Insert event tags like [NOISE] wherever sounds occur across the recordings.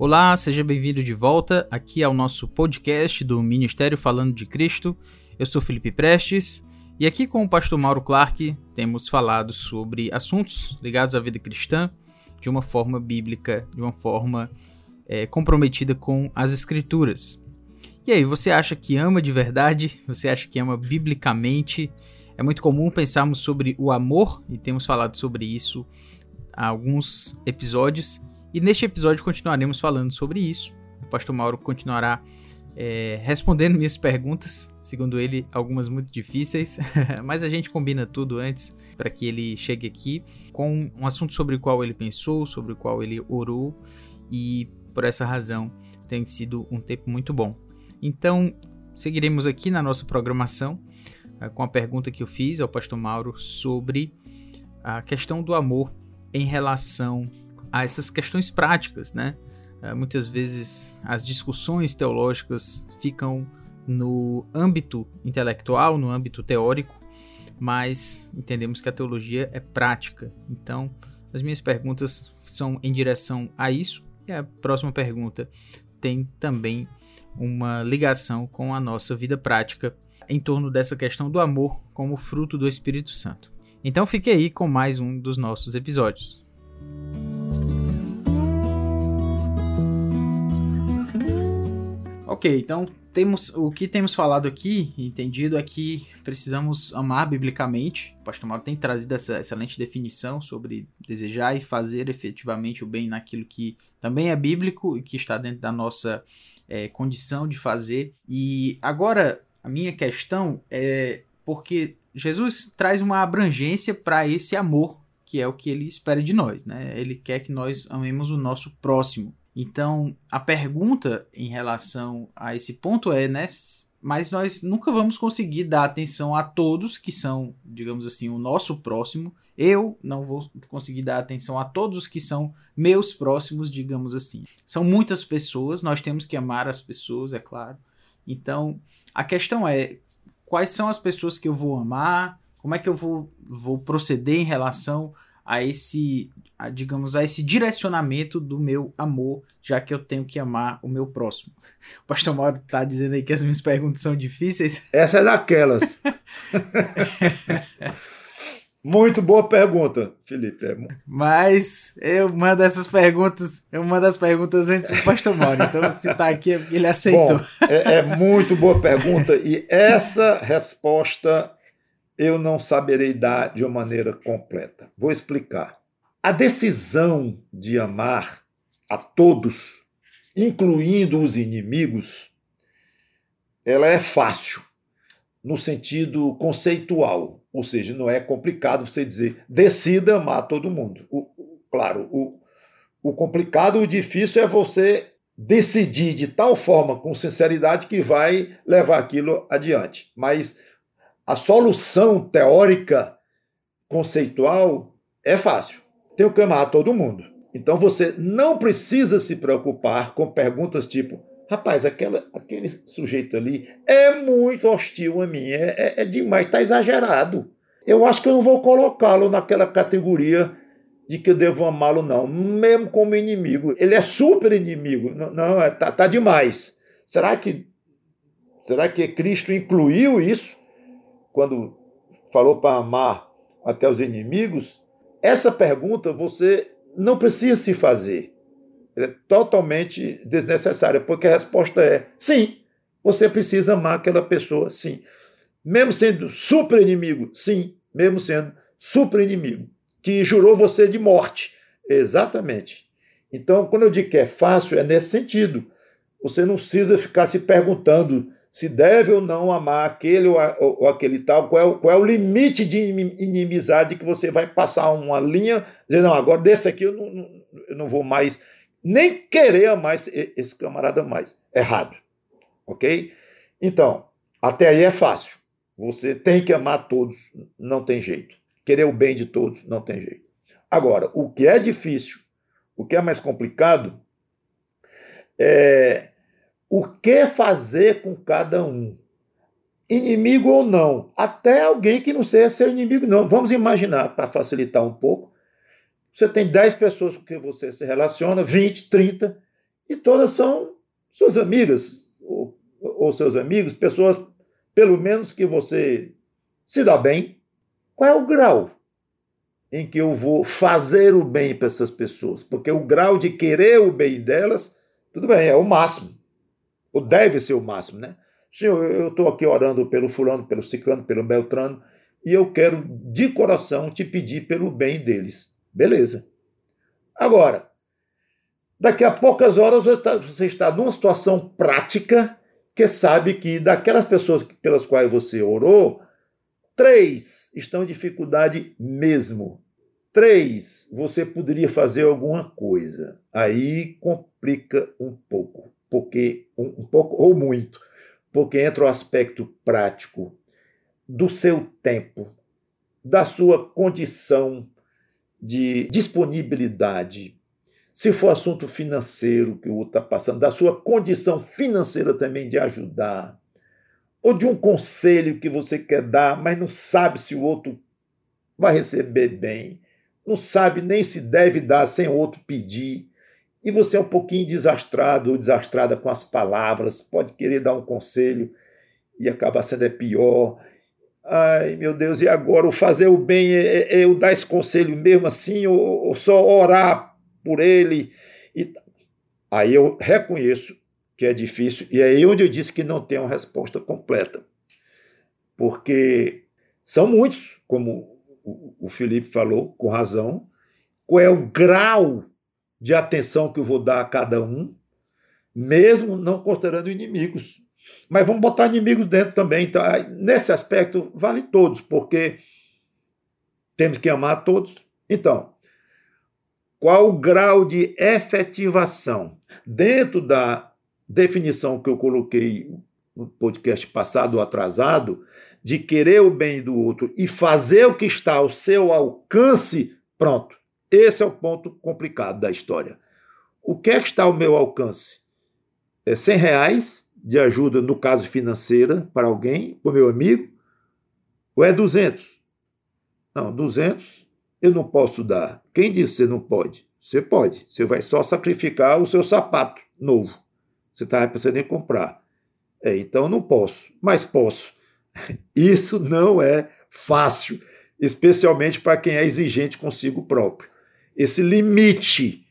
Olá, seja bem-vindo de volta aqui ao nosso podcast do Ministério Falando de Cristo. Eu sou Felipe Prestes e aqui com o pastor Mauro Clark temos falado sobre assuntos ligados à vida cristã de uma forma bíblica, de uma forma é, comprometida com as Escrituras. E aí, você acha que ama de verdade? Você acha que ama biblicamente? É muito comum pensarmos sobre o amor e temos falado sobre isso há alguns episódios. E neste episódio continuaremos falando sobre isso. O pastor Mauro continuará é, respondendo minhas perguntas, segundo ele, algumas muito difíceis, [LAUGHS] mas a gente combina tudo antes para que ele chegue aqui com um assunto sobre o qual ele pensou, sobre o qual ele orou, e por essa razão tem sido um tempo muito bom. Então, seguiremos aqui na nossa programação é, com a pergunta que eu fiz ao pastor Mauro sobre a questão do amor em relação a essas questões práticas, né? Uh, muitas vezes as discussões teológicas ficam no âmbito intelectual, no âmbito teórico, mas entendemos que a teologia é prática. Então, as minhas perguntas são em direção a isso. E a próxima pergunta tem também uma ligação com a nossa vida prática em torno dessa questão do amor como fruto do Espírito Santo. Então fique aí com mais um dos nossos episódios. Ok, então temos o que temos falado aqui, entendido é que precisamos amar biblicamente. O pastor Mauro tem trazido essa excelente definição sobre desejar e fazer efetivamente o bem naquilo que também é bíblico e que está dentro da nossa é, condição de fazer. E agora a minha questão é porque Jesus traz uma abrangência para esse amor que é o que ele espera de nós, né? Ele quer que nós amemos o nosso próximo. Então, a pergunta em relação a esse ponto é, né? Mas nós nunca vamos conseguir dar atenção a todos que são, digamos assim, o nosso próximo. Eu não vou conseguir dar atenção a todos que são meus próximos, digamos assim. São muitas pessoas, nós temos que amar as pessoas, é claro. Então, a questão é quais são as pessoas que eu vou amar, como é que eu vou, vou proceder em relação a esse, a, digamos, a esse direcionamento do meu amor, já que eu tenho que amar o meu próximo. O pastor Mauro está dizendo aí que as minhas perguntas são difíceis. Essa é daquelas. [LAUGHS] Muito boa pergunta, Felipe. É Mas eu mando essas perguntas, eu mando as perguntas antes do pastor Mauro. Então, se está aqui é ele aceitou. Bom, é, é muito boa pergunta e essa resposta eu não saberei dar de uma maneira completa. Vou explicar. A decisão de amar a todos, incluindo os inimigos, ela é fácil no sentido conceitual, ou seja, não é complicado você dizer decida amar todo mundo. O, claro, o, o complicado, o difícil é você decidir de tal forma, com sinceridade, que vai levar aquilo adiante. Mas a solução teórica, conceitual, é fácil. Tenho que amar todo mundo. Então você não precisa se preocupar com perguntas tipo: rapaz, aquela, aquele sujeito ali é muito hostil a mim, é, é, é demais, está exagerado. Eu acho que eu não vou colocá-lo naquela categoria de que eu devo amá-lo, não, mesmo como inimigo. Ele é super inimigo. Não, não é, tá, tá demais. Será que, será que Cristo incluiu isso? Quando falou para amar até os inimigos, essa pergunta você não precisa se fazer. É totalmente desnecessária, porque a resposta é sim, você precisa amar aquela pessoa, sim. Mesmo sendo super inimigo, sim, mesmo sendo super inimigo, que jurou você de morte. Exatamente. Então, quando eu digo que é fácil, é nesse sentido. Você não precisa ficar se perguntando se deve ou não amar aquele ou, ou aquele tal, qual é, o, qual é o limite de inimizade que você vai passar uma linha, dizer, não, agora desse aqui eu não, não, eu não vou mais nem querer amar esse, esse camarada mais. Errado. Ok? Então, até aí é fácil. Você tem que amar todos, não tem jeito. Querer o bem de todos, não tem jeito. Agora, o que é difícil, o que é mais complicado, é o que fazer com cada um. Inimigo ou não, até alguém que não seja seu inimigo, não. Vamos imaginar, para facilitar um pouco, você tem 10 pessoas com quem você se relaciona, 20, 30, E todas são suas amigas ou, ou seus amigos, pessoas, pelo menos que você se dá bem. Qual é o grau em que eu vou fazer o bem para essas pessoas? Porque o grau de querer o bem delas, tudo bem, é o máximo. Ou deve ser o máximo, né? Senhor, eu estou aqui orando pelo fulano, pelo ciclano, pelo beltrano, e eu quero de coração te pedir pelo bem deles. Beleza. Agora, daqui a poucas horas você está numa situação prática que sabe que daquelas pessoas pelas quais você orou, três estão em dificuldade mesmo. Três, você poderia fazer alguma coisa. Aí complica um pouco, porque um, um pouco ou muito, porque entra o aspecto prático do seu tempo, da sua condição de disponibilidade, se for assunto financeiro que o outro está passando, da sua condição financeira também de ajudar, ou de um conselho que você quer dar, mas não sabe se o outro vai receber bem, não sabe nem se deve dar sem o outro pedir, e você é um pouquinho desastrado ou desastrada com as palavras, pode querer dar um conselho e acaba sendo é pior, Ai, meu Deus, e agora o fazer o bem é, é, é eu dar esse conselho mesmo assim, ou, ou só orar por ele? E... Aí eu reconheço que é difícil, e é aí onde eu disse que não tem uma resposta completa. Porque são muitos, como o Felipe falou, com razão, qual é o grau de atenção que eu vou dar a cada um, mesmo não considerando inimigos. Mas vamos botar inimigos dentro também. Então, nesse aspecto, vale todos, porque temos que amar todos. Então, qual o grau de efetivação dentro da definição que eu coloquei no podcast passado ou atrasado, de querer o bem do outro e fazer o que está ao seu alcance, pronto. Esse é o ponto complicado da história. O que é que está ao meu alcance? É 100 reais de ajuda, no caso financeira, para alguém, para o meu amigo, ou é 200? Não, 200 eu não posso dar. Quem disse que você não pode? Você pode. Você vai só sacrificar o seu sapato novo. Você estava pensando em comprar. É, então não posso, mas posso. [LAUGHS] Isso não é fácil, especialmente para quem é exigente consigo próprio. Esse limite.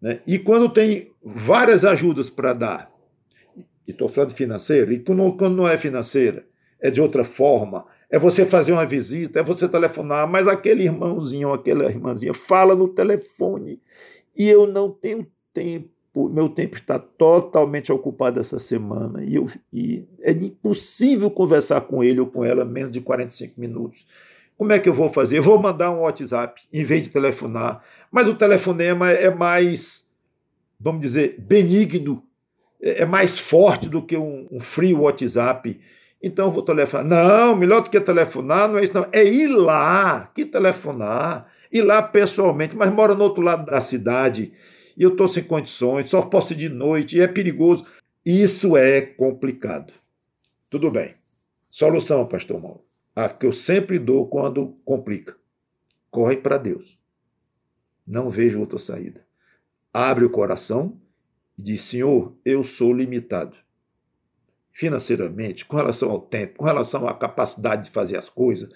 Né? E quando tem várias ajudas para dar, e estou falando financeiro, e quando, quando não é financeira, é de outra forma, é você fazer uma visita, é você telefonar, mas aquele irmãozinho, aquela irmãzinha fala no telefone e eu não tenho tempo, meu tempo está totalmente ocupado essa semana e, eu, e é impossível conversar com ele ou com ela menos de 45 minutos. Como é que eu vou fazer? Eu vou mandar um WhatsApp em vez de telefonar, mas o telefonema é mais, vamos dizer, benigno é, é mais forte do que um, um frio WhatsApp. Então eu vou telefonar. Não, melhor do que telefonar não é isso, não. É ir lá. Que telefonar? Ir lá pessoalmente, mas mora no outro lado da cidade e eu estou sem condições, só posso ir de noite e é perigoso. Isso é complicado. Tudo bem. Solução, pastor Mauro. A que eu sempre dou quando complica. Corre para Deus. Não vejo outra saída. Abre o coração e diz: Senhor, eu sou limitado. Financeiramente, com relação ao tempo, com relação à capacidade de fazer as coisas,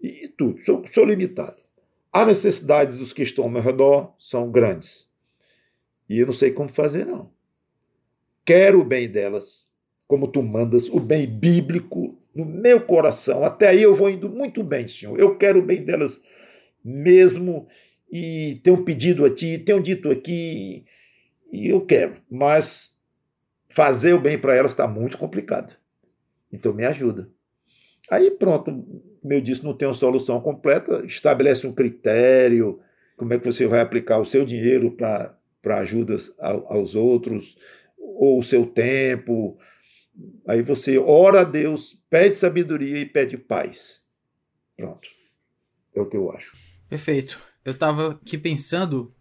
e, tudo, sou, sou limitado. As necessidades dos que estão ao meu redor são grandes. E eu não sei como fazer, não. Quero o bem delas, como tu mandas, o bem bíblico no meu coração. Até aí eu vou indo muito bem, Senhor. Eu quero o bem delas mesmo e tenho pedido a ti, tenho dito aqui, e eu quero, mas fazer o bem para elas está muito complicado. Então me ajuda. Aí pronto, como eu disse, não tem uma solução completa, estabelece um critério, como é que você vai aplicar o seu dinheiro para ajudas aos outros, ou o seu tempo. Aí você ora a Deus, pede sabedoria e pede paz. Pronto. É o que eu acho. Perfeito. Eu estava aqui pensando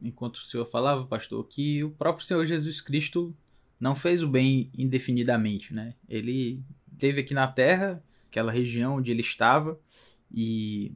enquanto o senhor falava, pastor, que o próprio Senhor Jesus Cristo não fez o bem indefinidamente, né? Ele teve aqui na terra, aquela região onde ele estava, e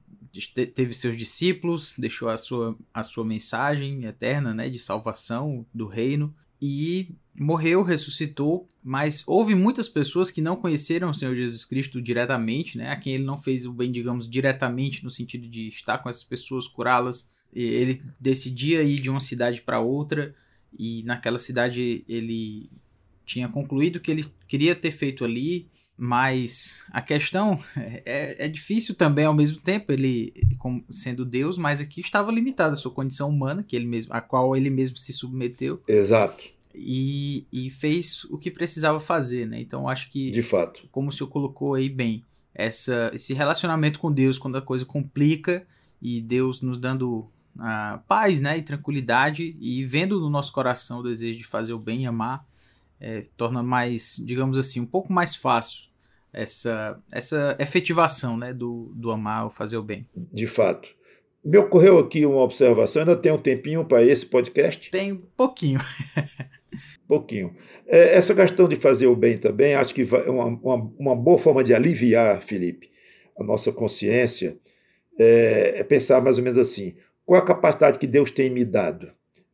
teve seus discípulos, deixou a sua, a sua mensagem eterna, né, de salvação do reino, e morreu, ressuscitou, mas houve muitas pessoas que não conheceram o Senhor Jesus Cristo diretamente, né? A quem ele não fez o bem, digamos, diretamente no sentido de estar com essas pessoas, curá-las. Ele decidia ir de uma cidade para outra e naquela cidade ele tinha concluído que ele queria ter feito ali, mas a questão é, é difícil também ao mesmo tempo, ele sendo Deus, mas aqui estava limitada a sua condição humana, que ele mesmo, a qual ele mesmo se submeteu. Exato. E, e fez o que precisava fazer, né? Então acho que. De fato. Como o senhor colocou aí bem, essa, esse relacionamento com Deus, quando a coisa complica e Deus nos dando a paz né, e tranquilidade e vendo no nosso coração o desejo de fazer o bem e amar, é, torna mais, digamos assim, um pouco mais fácil essa, essa efetivação né, do, do amar ou fazer o bem. De fato. Me ocorreu aqui uma observação, ainda tem um tempinho para esse podcast? Tem pouquinho. [LAUGHS] pouquinho. É, essa questão de fazer o bem também, acho que é uma, uma, uma boa forma de aliviar, Felipe, a nossa consciência, é, é pensar mais ou menos assim: qual a capacidade que Deus tem me dado?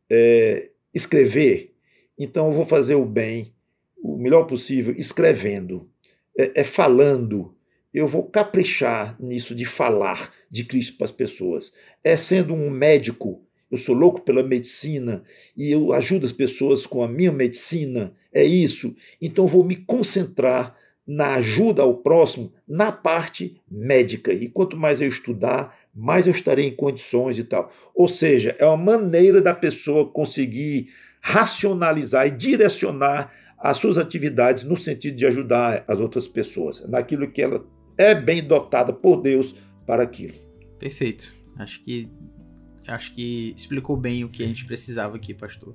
É, escrever. Então eu vou fazer o bem o melhor possível escrevendo, é, é falando. Eu vou caprichar nisso de falar de Cristo para as pessoas. É sendo um médico. Eu sou louco pela medicina e eu ajudo as pessoas com a minha medicina. É isso. Então vou me concentrar na ajuda ao próximo na parte médica. E quanto mais eu estudar, mais eu estarei em condições e tal. Ou seja, é uma maneira da pessoa conseguir racionalizar e direcionar as suas atividades no sentido de ajudar as outras pessoas, naquilo que ela é bem dotada por Deus para aquilo. Perfeito. Acho que acho que explicou bem o que a gente precisava aqui, pastor.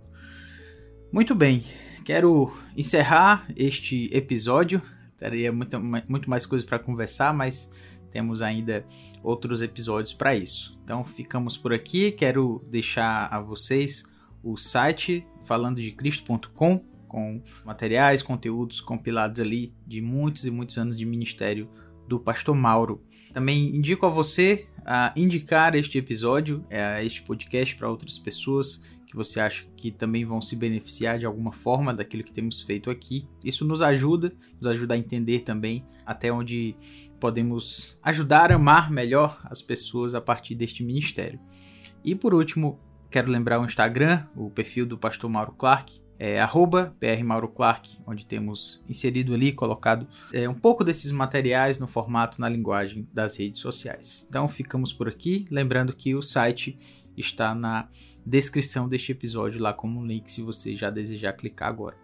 Muito bem. Quero encerrar este episódio. Teria muito, muito mais coisas para conversar, mas temos ainda outros episódios para isso. Então ficamos por aqui. Quero deixar a vocês o site falando de cristo.com com materiais, conteúdos compilados ali de muitos e muitos anos de ministério do pastor Mauro. Também indico a você a indicar este episódio, é, este podcast para outras pessoas que você acha que também vão se beneficiar de alguma forma daquilo que temos feito aqui. Isso nos ajuda, nos ajuda a entender também até onde podemos ajudar a amar melhor as pessoas a partir deste ministério. E por último, quero lembrar o Instagram, o perfil do pastor Mauro Clark, é arroba prmauroclark, onde temos inserido ali, colocado é, um pouco desses materiais no formato, na linguagem das redes sociais. Então ficamos por aqui, lembrando que o site está na descrição deste episódio lá como link se você já desejar clicar agora.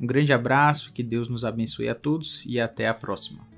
Um grande abraço, que Deus nos abençoe a todos e até a próxima.